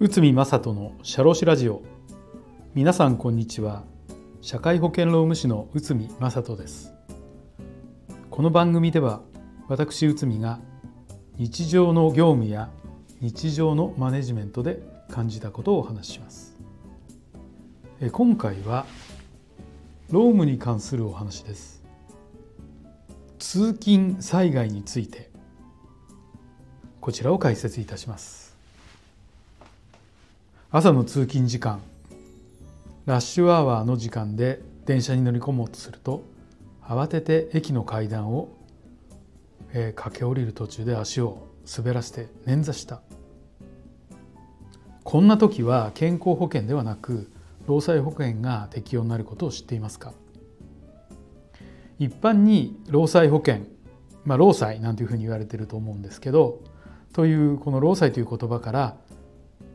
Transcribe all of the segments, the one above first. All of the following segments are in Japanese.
内海正人の社労士ラジオ。皆さんこんにちは。社会保険労務士の内海正人です。この番組では私内海が日常の業務や日常のマネジメントで感じたことをお話しします。今回は労務に関するお話です。通勤災害についてこちらを解説いたします。朝の通勤時間ラッシュアワーの時間で電車に乗り込もうとすると慌てて駅の階段を、えー、駆け下りる途中で足を滑らせて捻挫した。こんな時は健康保険ではなく労災保険が適用になることを知っていますか？一般に労災保険、まあ、労災なんていうふうに言われてると思うんですけどというこの労災という言葉から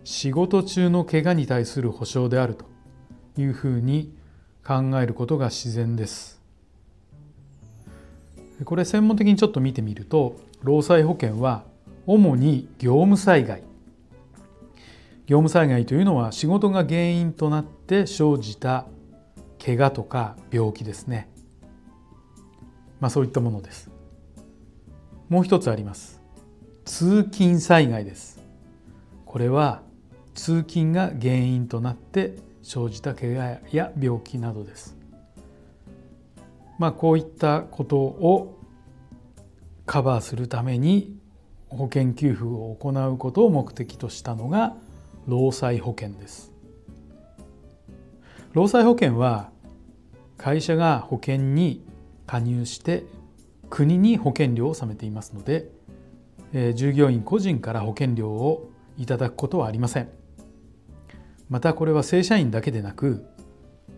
仕事中の怪我に対する保障であるというふうに考えることが自然です。これ専門的にちょっと見てみると労災保険は主に業務災害業務災害というのは仕事が原因となって生じた怪我とか病気ですね。まあそういったものです。もう一つあります。通勤災害です。これは通勤が原因となって生じた怪我や病気などです。まあこういったことをカバーするために保険給付を行うことを目的としたのが労災保険です労災保険は会社が保険に加入して国に保険料を納めていますので、えー、従業員個人から保険料をいただくことはありません。またこれは正社員だけでなく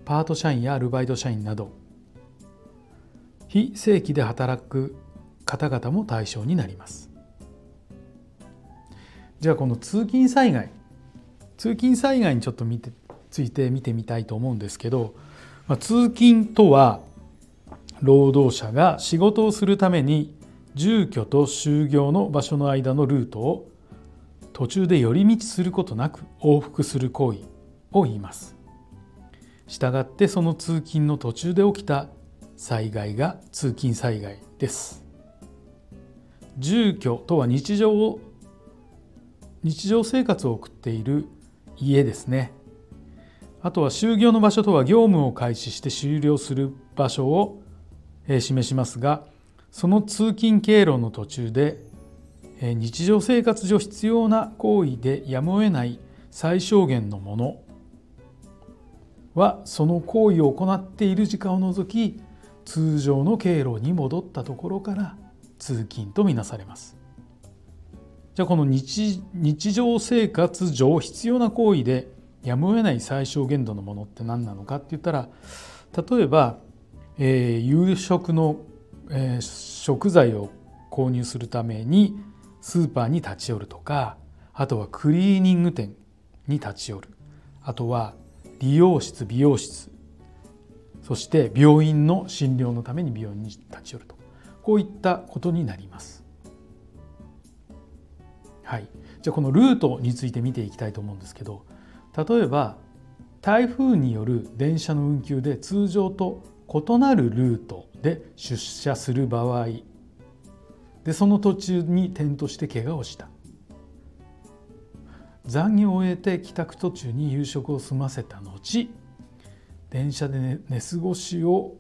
パート社員やアルバイト社員など非正規で働く方々も対象になります。じゃあこの通勤災害通勤災害にちょっと見てついて見てみたいと思うんですけど、まあ、通勤とは労働者が仕事をするために住居と就業の場所の間のルートを途中で寄り道することなく往復する行為を言います。したがってその通勤の途中で起きた災害が通勤災害です。住居とは日常を日常生活を送っている家ですねあとは就業の場所とは業務を開始して終了する場所を示しますがその通勤経路の途中で日常生活上必要な行為でやむを得ない最小限のものはその行為を行っている時間を除き通常の経路に戻ったところから通勤とみなされます。じゃあこの日常生活上必要な行為でやむを得ない最小限度のものって何なのかって言ったら例えば、えー、夕食の、えー、食材を購入するためにスーパーに立ち寄るとかあとはクリーニング店に立ち寄る。あとは理容室美容室。そして病院の診療のために病院に立ち寄ると。こういったことになります。はい、じゃあこのルートについて見ていきたいと思うんですけど例えば台風による電車の運休で通常と異なるルートで出社する場合でその途中に転倒して怪我をした。残業を終えて帰宅途中に夕食を済ませた後電車で寝過ごしを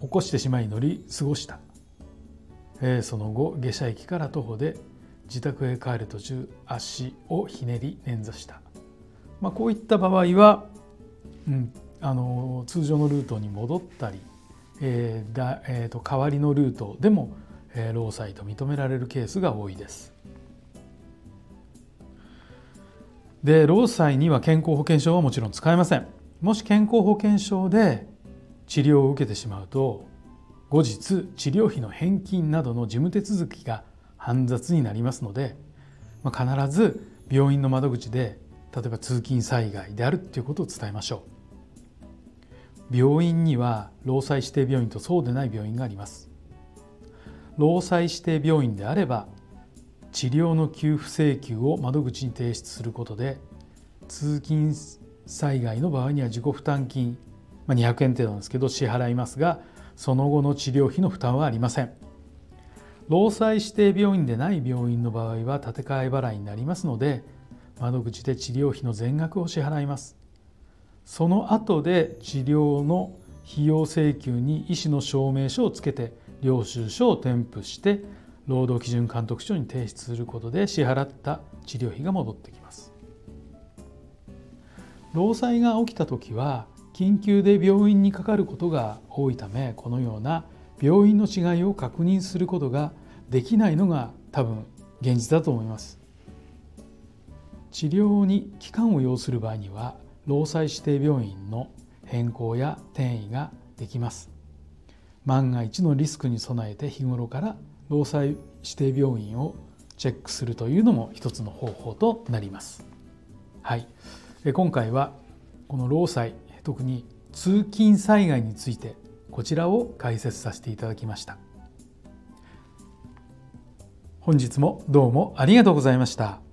起こしてしまい乗り過ごした。えー、その後下車駅から徒歩で自宅へ帰る途中足をひねり捻挫した、まあ、こういった場合は、うん、あの通常のルートに戻ったり、えーだえーと、代わりのルートでも、えー、労災と認められるケースが多いです。で労災には健康保険証はもちろん使えません。もし健康保険証で治療を受けてしまうと後日治療費の返金などの事務手続きが煩雑になりますので、まあ、必ず病院の窓口で例えば通勤災害であるということを伝えましょう病院には労災指定病院とそうでない病院があります。労災指定病院であれば治療の給付請求を窓口に提出することで通勤災害の場合には自己負担金、ま、200円程度なんですけど支払いますがその後の治療費の負担はありません。労災指定病院でない病院の場合は建て替え払いになりますので窓口で治療費の全額を支払います。その後で治療の費用請求に医師の証明書をつけて領収書を添付して労働基準監督署に提出することで支払った治療費が戻ってきます。労災が起きた時は緊急で病院にかかることが多いためこのような病院の違いを確認することができないのが多分現実だと思います。治療に期間を要する場合には労災指定病院の変更や転移ができます万が一のリスクに備えて日頃から労災指定病院をチェックするというのも一つの方法となります。はい、今回はこの労災特に通勤災害についてこちらを解説させていただきました。本日もどうもありがとうございました。